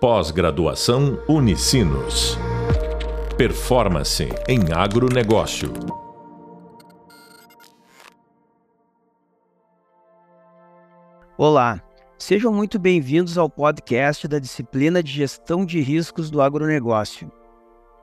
Pós-graduação Unicinos. Performance em agronegócio. Olá, sejam muito bem-vindos ao podcast da disciplina de Gestão de Riscos do Agronegócio.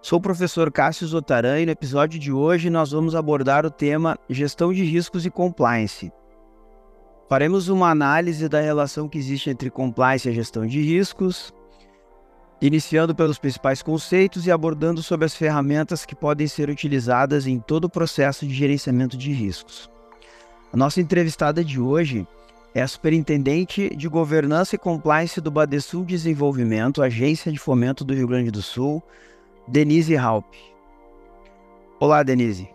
Sou o professor Cássio Zotaran e no episódio de hoje nós vamos abordar o tema Gestão de Riscos e Compliance. Faremos uma análise da relação que existe entre compliance e gestão de riscos, iniciando pelos principais conceitos e abordando sobre as ferramentas que podem ser utilizadas em todo o processo de gerenciamento de riscos. A nossa entrevistada de hoje é a Superintendente de Governança e Compliance do Badesul Desenvolvimento, Agência de Fomento do Rio Grande do Sul, Denise Halp. Olá, Denise.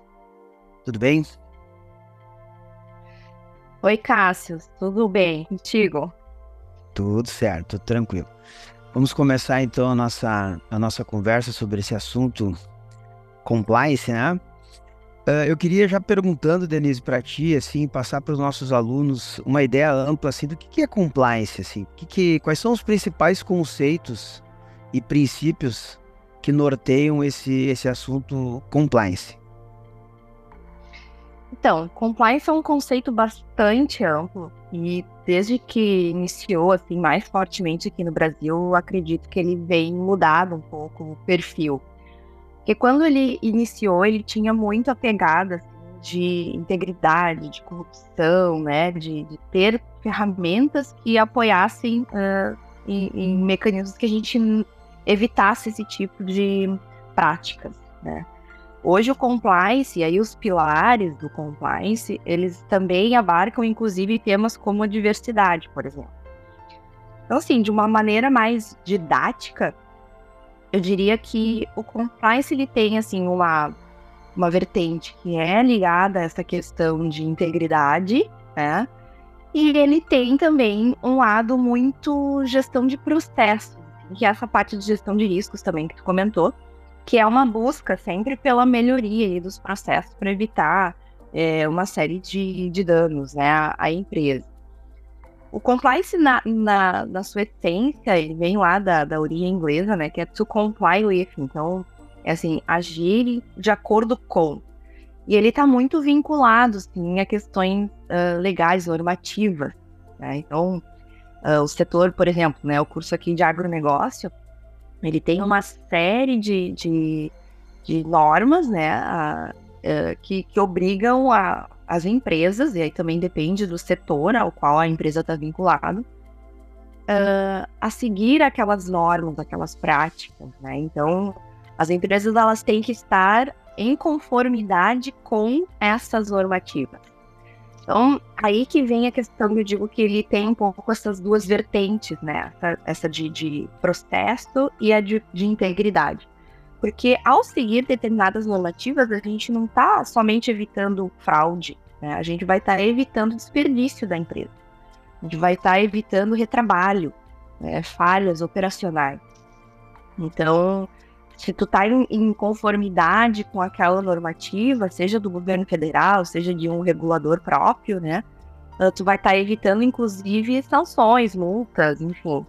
Tudo bem? Oi, Cássio. Tudo bem contigo? Tudo certo, tranquilo. Vamos começar então a nossa, a nossa conversa sobre esse assunto compliance, né? Uh, eu queria já perguntando, Denise, para ti, assim, passar para os nossos alunos uma ideia ampla assim do que, que é compliance, assim, que que, quais são os principais conceitos e princípios que norteiam esse, esse assunto compliance. Então, compliance é um conceito bastante amplo e desde que iniciou assim mais fortemente aqui no Brasil, acredito que ele vem mudado um pouco o perfil. Porque quando ele iniciou, ele tinha muito a pegada assim, de integridade, de corrupção, né, de, de ter ferramentas que apoiassem uh, em, em mecanismos que a gente evitasse esse tipo de práticas, né. Hoje o compliance, e aí os pilares do compliance, eles também abarcam inclusive temas como a diversidade, por exemplo. Então, assim, de uma maneira mais didática, eu diria que o compliance ele tem assim uma uma vertente que é ligada a essa questão de integridade, né? E ele tem também um lado muito gestão de processos, que é essa parte de gestão de riscos também que tu comentou, que é uma busca sempre pela melhoria dos processos para evitar é, uma série de, de danos né, à, à empresa. O compliance, na, na, na, sua essência, ele vem lá da, da origem inglesa, né, que é to comply with, então, é assim, agir de acordo com. E ele está muito vinculado, assim, a questões uh, legais, normativas, né, então, uh, o setor, por exemplo, né, o curso aqui de agronegócio, ele tem uma série de, de, de normas, né, a, a, é, que, que obrigam a, as empresas, e aí também depende do setor ao qual a empresa está vinculada, uh, a seguir aquelas normas, aquelas práticas, né? Então, as empresas elas têm que estar em conformidade com essas normativas. Então, aí que vem a questão que eu digo que ele tem um pouco essas duas vertentes, né? Essa, essa de, de, processo e a de, de, integridade. Porque ao seguir determinadas normativas, a gente não está somente evitando fraude, né? A gente vai estar tá evitando desperdício da empresa. A gente vai estar tá evitando retrabalho, né? falhas operacionais. Então, se tu tá em, em, conformidade com aquela normativa, seja do governo federal, seja de um regulador próprio, né? Uh, tu vai estar tá evitando, inclusive, sanções, multas, enfim.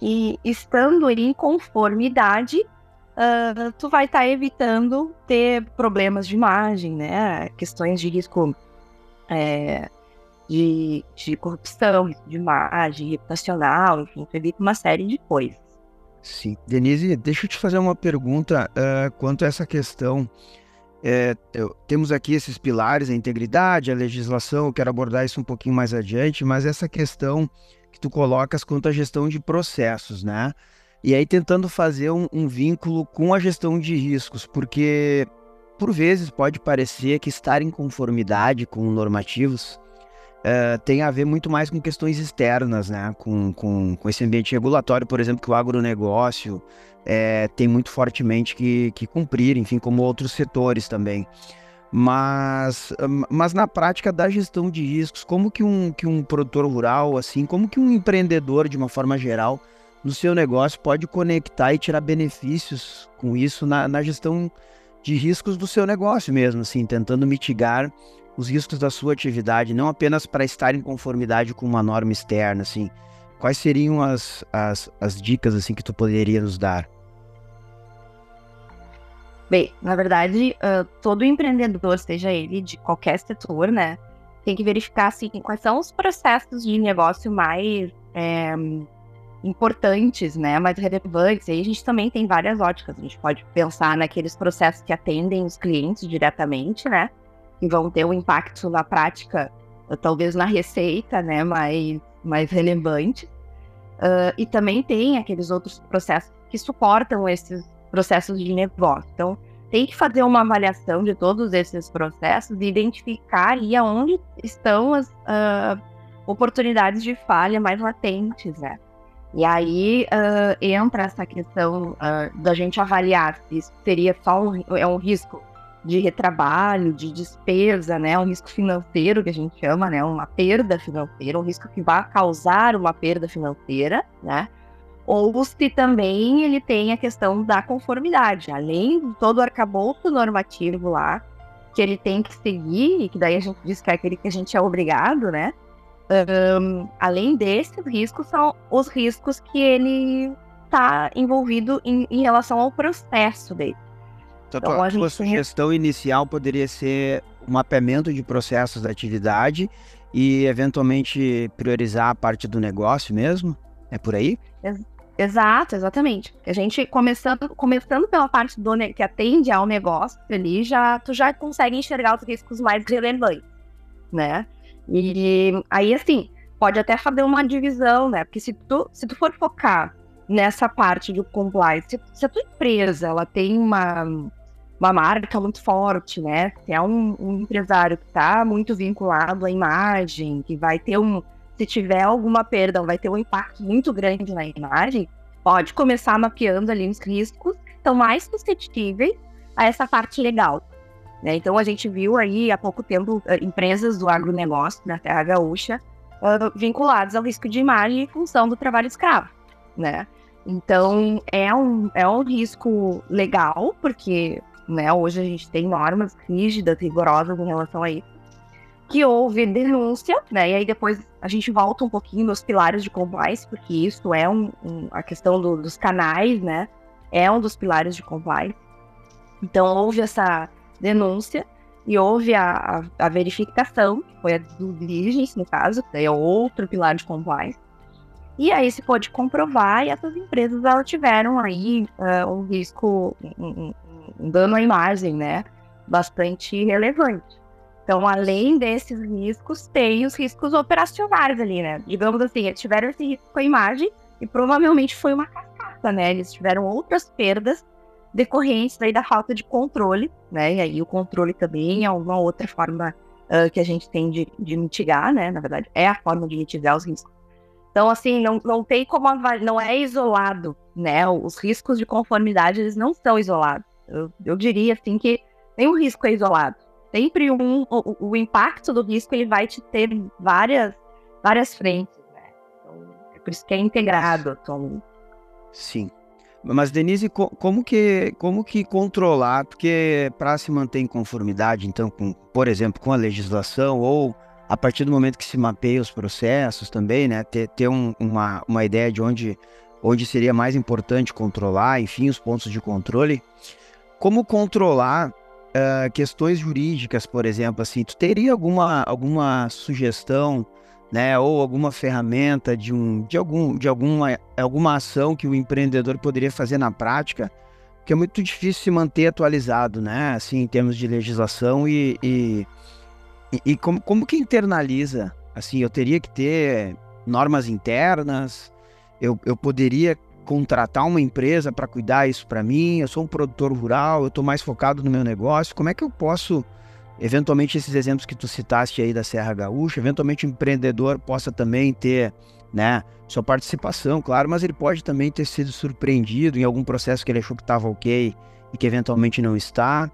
E estando em conformidade, uh, tu vai estar tá evitando ter problemas de imagem, né? Questões de risco é, de, de corrupção, de imagem, reputacional, enfim, tu evita uma série de coisas. Sim. Denise, deixa eu te fazer uma pergunta uh, quanto a essa questão. É, eu, temos aqui esses pilares, a integridade, a legislação, eu quero abordar isso um pouquinho mais adiante, mas essa questão que tu colocas quanto à gestão de processos, né? E aí tentando fazer um, um vínculo com a gestão de riscos, porque por vezes pode parecer que estar em conformidade com normativos uh, tem a ver muito mais com questões externas, né? Com, com, com esse ambiente regulatório, por exemplo, que o agronegócio é, tem muito fortemente que, que cumprir, enfim, como outros setores também. Mas, mas na prática da gestão de riscos, como que um, que um produtor rural, assim, como que um empreendedor, de uma forma geral, no seu negócio pode conectar e tirar benefícios com isso na, na gestão de riscos do seu negócio mesmo, assim, tentando mitigar os riscos da sua atividade, não apenas para estar em conformidade com uma norma externa, assim. quais seriam as, as, as dicas assim que tu poderia nos dar? Bem, na verdade, uh, todo empreendedor, seja ele de qualquer setor, né, tem que verificar assim, quais são os processos de negócio mais é, importantes, né, mais relevantes. E aí a gente também tem várias óticas. A gente pode pensar naqueles processos que atendem os clientes diretamente, né, que vão ter um impacto na prática, talvez na receita, né, mais, mais relevante. Uh, e também tem aqueles outros processos que suportam esses processos de negócio. Então, tem que fazer uma avaliação de todos esses processos e identificar ali aonde estão as uh, oportunidades de falha mais latentes, né? E aí uh, entra essa questão uh, da gente avaliar se isso seria só um, é um risco de retrabalho, de despesa, né? Um risco financeiro que a gente chama, né? Uma perda financeira, um risco que vai causar uma perda financeira, né? ou se também ele tem a questão da conformidade, além de todo o arcabouço normativo lá, que ele tem que seguir, e que daí a gente diz que é aquele que a gente é obrigado, né? Um, além desses riscos, são os riscos que ele está envolvido em, em, relação ao processo dele. Então, então a sua sugestão tem... inicial poderia ser o mapeamento de processos da atividade e, eventualmente, priorizar a parte do negócio mesmo? É por aí? Exato, exatamente. A gente começando, começando pela parte do que atende ao negócio ali, já tu já consegue enxergar os riscos mais relevantes, né? E aí assim, pode até fazer uma divisão, né? Porque se tu, se tu for focar nessa parte de compliance, se, se a tua empresa ela tem uma, uma marca muito forte, né? Se é um, um empresário que está muito vinculado à imagem, que vai ter um se tiver alguma perda, vai ter um impacto muito grande na imagem, pode começar mapeando ali os riscos estão mais suscetíveis a essa parte legal. Né? Então, a gente viu aí há pouco tempo eh, empresas do agronegócio na Terra Gaúcha uh, vinculadas ao risco de imagem em função do trabalho escravo, né? Então, é um, é um risco legal, porque né, hoje a gente tem normas rígidas, rigorosas em relação a isso que houve denúncia, né? E aí depois a gente volta um pouquinho nos pilares de compliance, porque isso é um, um, a questão do, dos canais, né? É um dos pilares de compliance. Então houve essa denúncia e houve a, a, a verificação, que foi a do diligence, no caso, que é outro pilar de compliance. E aí se pode comprovar e essas empresas elas tiveram aí uh, um risco, um, um dano à imagem, né? Bastante relevante. Então, além desses riscos, tem os riscos operacionais ali, né? Digamos assim, eles tiveram esse risco com a imagem e provavelmente foi uma cascata, né? Eles tiveram outras perdas decorrentes daí da falta de controle, né? E aí o controle também é uma outra forma uh, que a gente tem de, de, mitigar, né? Na verdade, é a forma de mitigar os riscos. Então, assim, não, não tem como não é isolado, né? Os riscos de conformidade, eles não são isolados. Eu, eu diria, assim, que nenhum risco é isolado sempre um, o, o, impacto do risco ele vai te ter várias, várias frentes, né? Então, é por isso que é integrado atualmente. Sim. Mas, Denise, como que, como que controlar? Porque para se manter em conformidade, então, com, por exemplo, com a legislação, ou a partir do momento que se mapeia os processos também, né? Ter, ter um, uma, uma ideia de onde, onde seria mais importante controlar, enfim, os pontos de controle. Como controlar uh, questões jurídicas, por exemplo, assim, tu teria alguma, alguma sugestão, né, ou alguma ferramenta de, um, de, algum, de alguma, alguma ação que o empreendedor poderia fazer na prática? Porque é muito difícil se manter atualizado, né, assim, em termos de legislação e, e, e, e como, como que internaliza? Assim, eu teria que ter normas internas, eu, eu poderia contratar uma empresa para cuidar isso para mim? Eu sou um produtor rural, eu estou mais focado no meu negócio. Como é que eu posso, eventualmente, esses exemplos que tu citaste aí da Serra Gaúcha, eventualmente o empreendedor possa também ter, né, sua participação, claro, mas ele pode também ter sido surpreendido em algum processo que ele achou que estava ok e que eventualmente não está.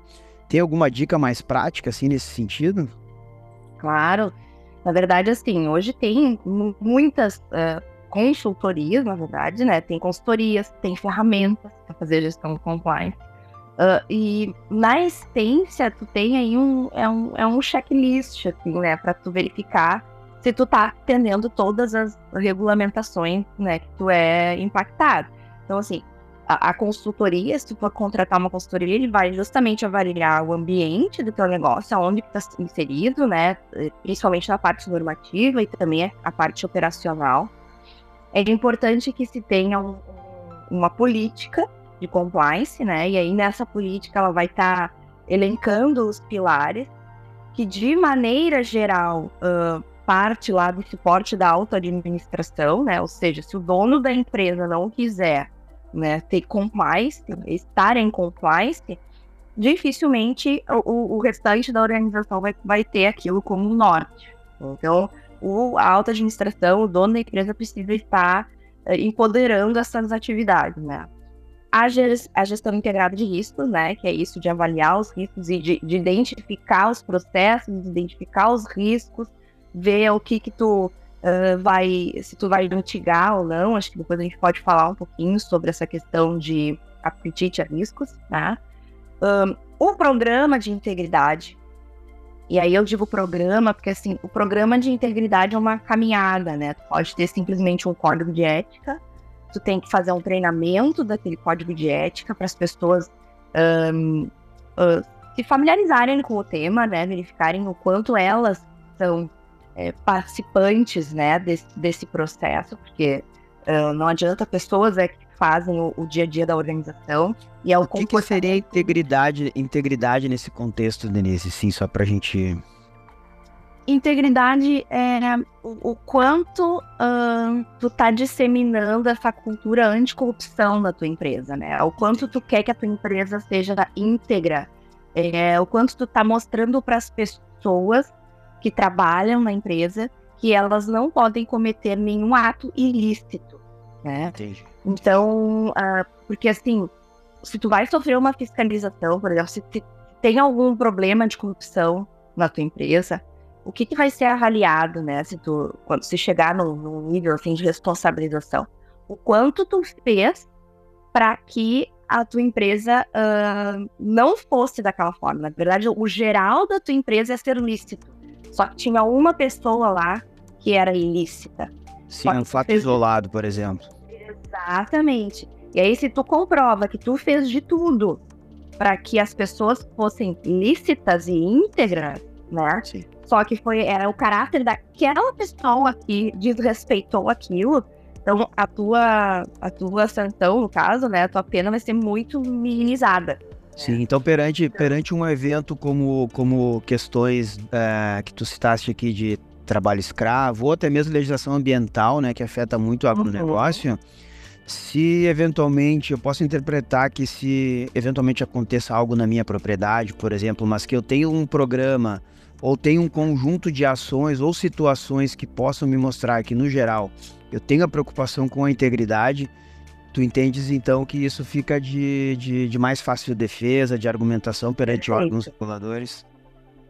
Tem alguma dica mais prática, assim, nesse sentido? Claro. Na verdade, assim, hoje tem muitas uh consultorias, na verdade, né? Tem consultorias, tem ferramentas para fazer gestão compliance. Uh, e na essência, tu tem aí um é, um, é um checklist, assim, né? Para tu verificar se tu tá atendendo todas as regulamentações, né, que tu é impactado. Então, assim, a, a, consultoria, se tu for contratar uma consultoria, ele vai justamente avaliar o ambiente do teu negócio, aonde está inserido, né, principalmente na parte normativa e também a parte operacional. É importante que se tenha um, uma política de compliance, né, e aí nessa política ela vai estar tá elencando os pilares que, de maneira geral, uh, parte lá do suporte da auto-administração, né? Ou seja, se o dono da empresa não quiser né, ter compliance, estar em compliance, dificilmente o, o restante da organização vai, vai ter aquilo como norte. Então, o, a auto-administração, o dono da empresa precisa estar uh, empoderando essas atividades, né? A, a, gestão integrada de riscos, né? Que é isso de avaliar os riscos e de, de identificar os processos, identificar os riscos, ver o que que tu uh, vai, se tu vai mitigar ou não. Acho que depois a gente pode falar um pouquinho sobre essa questão de apetite a riscos, tá? Um, o programa de integridade, e aí eu digo programa, porque assim, o programa de integridade é uma caminhada, né? Tu pode ter simplesmente um código de ética, tu tem que fazer um treinamento daquele código de ética para as pessoas um, uh, se familiarizarem com o tema, né? Verificarem o quanto elas são é, participantes né, desse, desse processo, porque uh, não adianta pessoas é, que fazem o, o, dia a dia da organização. E é o, o que, que seria integridade, integridade nesse contexto, Denise? Sim, só para a gente. Integridade é o, o quanto uh, tu tá disseminando essa cultura anticorrupção na tua empresa, né? O quanto tu quer que a tua empresa seja íntegra, é, o quanto tu tá mostrando para as pessoas que trabalham na empresa que elas não podem cometer nenhum ato ilícito, né? Entendi. Então, uh, porque assim, se tu vai sofrer uma fiscalização, por exemplo, se tem algum problema de corrupção na tua empresa, o que, que vai ser avaliado, né? Se tu, quando se chegar num, num nível assim, de responsabilização, o quanto tu fez para que a tua empresa uh, não fosse daquela forma. Na verdade, o geral da tua empresa é ser lícito. Só que tinha uma pessoa lá que era ilícita. Sim, um fato fez... isolado, por exemplo. Exatamente. E aí, se tu comprova que tu fez de tudo para que as pessoas fossem lícitas e íntegras, né? Sim. Só que foi era o caráter daquela pessoa que desrespeitou aquilo. Então, a tua, a tua sanção, no caso, né? A tua pena vai ser muito minimizada. Sim, então perante, perante um evento como, como questões é, que tu citaste aqui de trabalho escravo, ou até mesmo legislação ambiental, né, que afeta muito o agronegócio, uhum. Se eventualmente, eu posso interpretar que se eventualmente aconteça algo na minha propriedade, por exemplo, mas que eu tenho um programa ou tenho um conjunto de ações ou situações que possam me mostrar que, no geral, eu tenho a preocupação com a integridade, Tu entendes então que isso fica de, de, de mais fácil defesa, de argumentação perante perfeito. órgãos reguladores?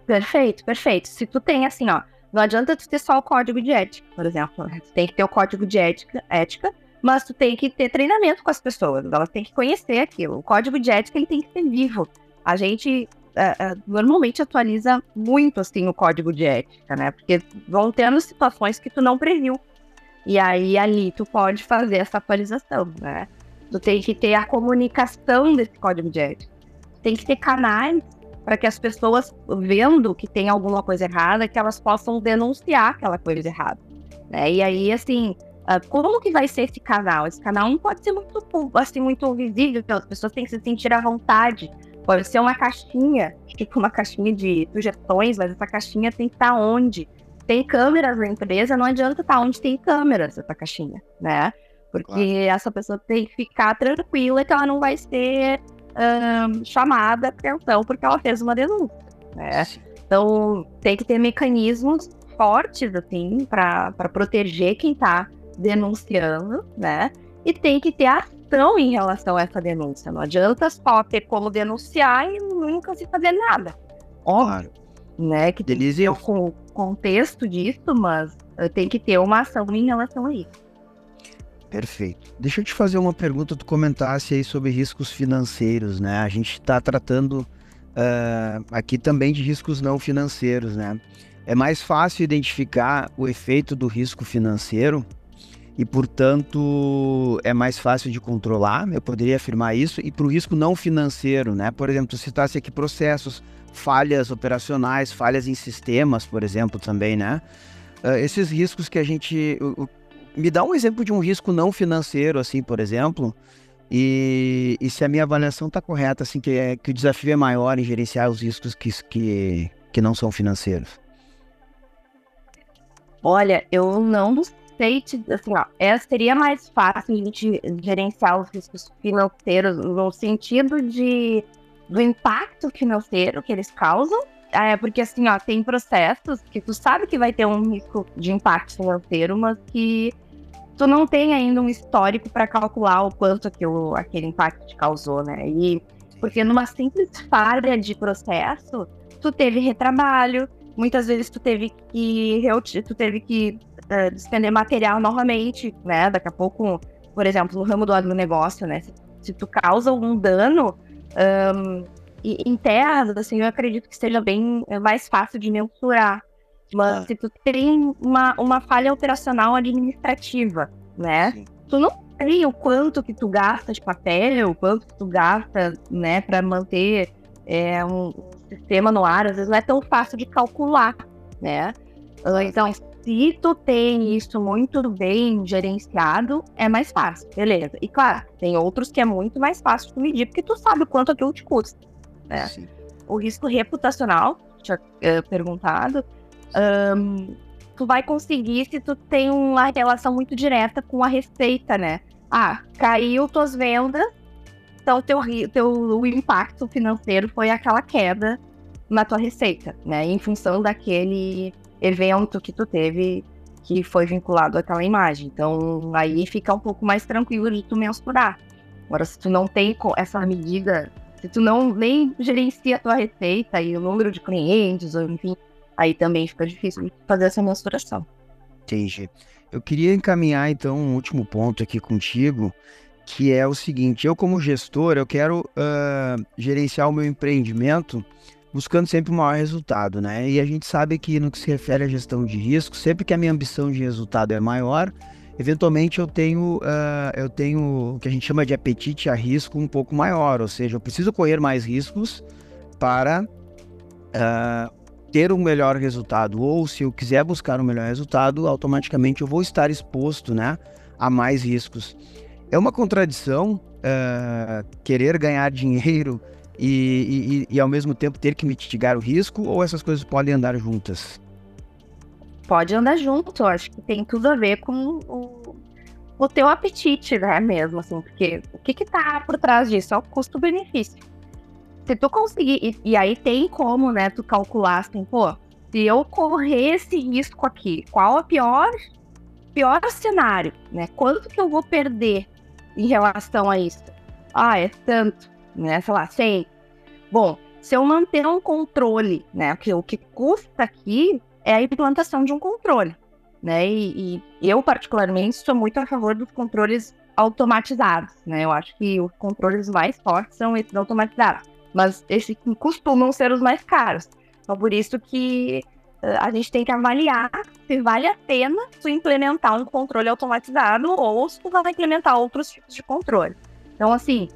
Perfeito, perfeito. Se tu tem assim, ó, não adianta tu ter só o código de ética, por exemplo. Tu tem que ter o código de ética, ética, mas tu tem que ter treinamento com as pessoas, elas têm que conhecer aquilo. O código de ética ele tem que ser vivo. A gente uh, uh, normalmente atualiza muito assim o código de ética, né? Porque vão tendo situações que tu não previu. E aí ali tu pode fazer essa atualização, né? Tu tem que ter a comunicação desse código de ética. Tem que ter canais para que as pessoas, vendo que tem alguma coisa errada, que elas possam denunciar aquela coisa errada. Né? E aí, assim, ah, como que vai ser esse canal? Esse canal não pode ser muito, assim, muito visível, então as pessoas têm que se sentir à vontade. Pode ser uma caixinha, tipo uma caixinha de sugestões, mas essa caixinha tem que estar onde? tem câmeras na empresa, não adianta estar onde tem câmeras essa caixinha, né? Porque claro. essa pessoa tem que ficar tranquila que ela não vai ser um, chamada atenção porque ela fez uma denúncia, né? Então tem que ter mecanismos fortes assim para proteger quem está denunciando, né? E tem que ter ação em relação a essa denúncia. Não adianta só ter como denunciar e nunca se fazer nada. Óbvio, né? Que Delícia. tem o contexto disso, mas eh, tem que ter uma ação em relação a isso. Perfeito. Deixa eu te fazer uma pergunta, tu comentasse aí sobre riscos financeiros, né? A gente está tratando uh, aqui também de riscos não financeiros, né? é mais fácil identificar o efeito do risco financeiro e, portanto, é mais fácil de controlar, eu poderia afirmar isso, e para o risco não financeiro, né? Por exemplo, tu citasse aqui processos, falhas operacionais, falhas em sistemas, por exemplo, também, né? Uh, esses riscos que a gente. Uh, me dá um exemplo de um risco não financeiro, assim, por exemplo, e, e se a minha avaliação está correta, assim, que, é, que o desafio é maior em gerenciar os riscos que, que, que não são financeiros. Olha, eu não sei te, assim, ó, é, seria mais fácil a gente gerenciar os riscos financeiros no sentido de do impacto financeiro que eles causam. É, porque assim, ó, tem processos que tu sabe que vai ter um risco de impacto financeiro, mas que tu não tem ainda um histórico para calcular o quanto que o, aquele impacto te causou, né? E porque numa simples falha de processo, tu teve retrabalho, muitas vezes tu teve que tu teve que uh, despender material novamente, né? Daqui a pouco, por exemplo, no ramo do agronegócio, né? Se, se tu causa algum dano um, em terras, assim, eu acredito que seja bem é mais fácil de mensurar. Mas ah. se tu tem uma, uma falha operacional administrativa, né? Sim. Tu não tem o quanto que tu gasta de papel, o quanto que tu gasta, né, para manter é, um, um, sistema no ar, às vezes não é tão fácil de calcular, né? Então, se tu tem isso muito bem gerenciado, é mais fácil, beleza. E claro, tem outros que é muito mais fácil de medir, porque tu sabe o quanto aquilo te custa. Né? O risco reputacional, tinha uh, perguntado, um, tu vai conseguir se tu tem uma relação muito direta com a receita, né? Ah, caiu tuas vendas, então teu, teu, o impacto financeiro foi aquela queda na tua receita, né? Em função daquele evento que tu teve que foi vinculado àquela imagem. Então, aí fica um pouco mais tranquilo de tu mensurar. Agora, se tu não tem essa medida, se tu não nem gerencia a tua receita e o número de clientes, ou enfim, aí também fica difícil fazer essa mensuração. Entendi. Eu queria encaminhar, então, um último ponto aqui contigo, que é o seguinte, eu como gestor, eu quero uh, gerenciar o meu empreendimento buscando sempre o maior resultado, né? E a gente sabe que no que se refere à gestão de risco, sempre que a minha ambição de resultado é maior, eventualmente eu tenho, uh, eu tenho o que a gente chama de apetite a risco um pouco maior, ou seja, eu preciso correr mais riscos para uh, ter um melhor resultado, ou se eu quiser buscar um melhor resultado, automaticamente eu vou estar exposto, né, a mais riscos. É uma contradição uh, querer ganhar dinheiro e, e, e, ao mesmo tempo ter que mitigar o risco ou essas coisas podem andar juntas? Pode andar junto, acho que tem tudo a ver com o, o teu apetite, né, mesmo, assim, porque o que que tá por trás disso? É o custo-benefício. Se tu conseguir, e, e, aí tem como, né, tu calcular, assim, pô, se eu correr esse risco aqui, qual é o pior, pior cenário, né, quanto que eu vou perder em relação a isso? Ah, é tanto né? Sei lá, 100. Bom, se eu manter um controle, né? Que o que custa aqui é a implantação de um controle, né? E, e, eu particularmente sou muito a favor dos controles automatizados, né? Eu acho que os controles mais fortes são esses automatizados, mas esses costumam ser os mais caros. Então por isso que uh, a gente tem que avaliar se vale a pena tu implementar um controle automatizado ou se tu vai implementar outros tipos de controle. Então assim,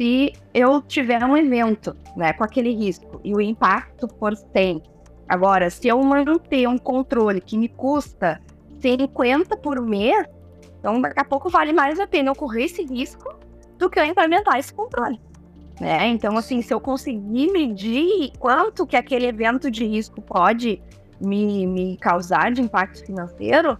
se eu tiver um evento, né, com aquele risco e o impacto for 100. Agora, se eu manter um controle que me custa 50 por mês, então daqui a pouco vale mais a pena eu correr esse risco do que eu implementar esse controle. Né? Então, assim, se eu conseguir medir quanto que aquele evento de risco pode me, me causar de impacto financeiro,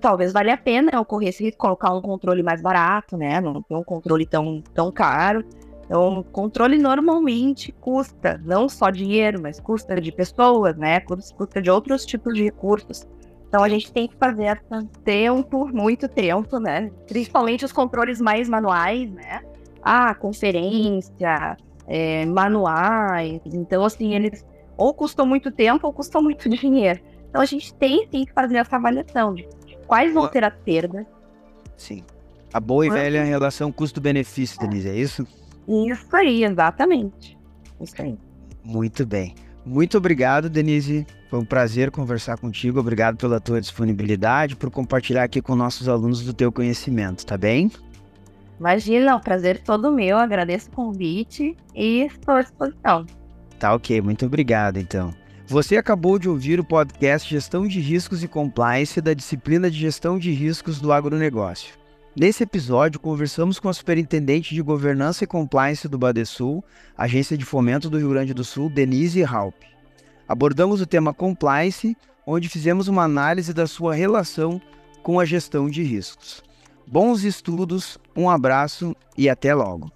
talvez valha a pena eu correr esse risco, colocar um controle mais barato, né? Não ter um controle tão, tão caro. Então, controle normalmente custa não só dinheiro, mas custa de pessoas, né? Custa de outros tipos de recursos. Então a gente tem que fazer tempo, muito tempo, né? Principalmente os controles mais manuais, né? Ah, conferência, é, manuais. Então, assim, eles ou custam muito tempo ou custam muito dinheiro. Então a gente tem sim que fazer essa avaliação de quais vão ser as perdas. Sim. A boa e velha relação custo-benefício, Denise, é isso? Isso aí, exatamente. Isso aí. Muito bem. Muito obrigado, Denise, Foi um prazer conversar contigo. Obrigado pela tua disponibilidade, por compartilhar aqui com nossos alunos do teu conhecimento, tá bem? Imagina, o prazer todo meu. Agradeço o convite e estou à disposição. Tá ok, muito obrigado então. Você acabou de ouvir o podcast Gestão de Riscos e Compliance da disciplina de Gestão de Riscos do Agronegócio. Nesse episódio, conversamos com a Superintendente de Governança e Compliance do Badesul, Agência de Fomento do Rio Grande do Sul, Denise Halp. Abordamos o tema compliance, onde fizemos uma análise da sua relação com a gestão de riscos. Bons estudos, um abraço e até logo.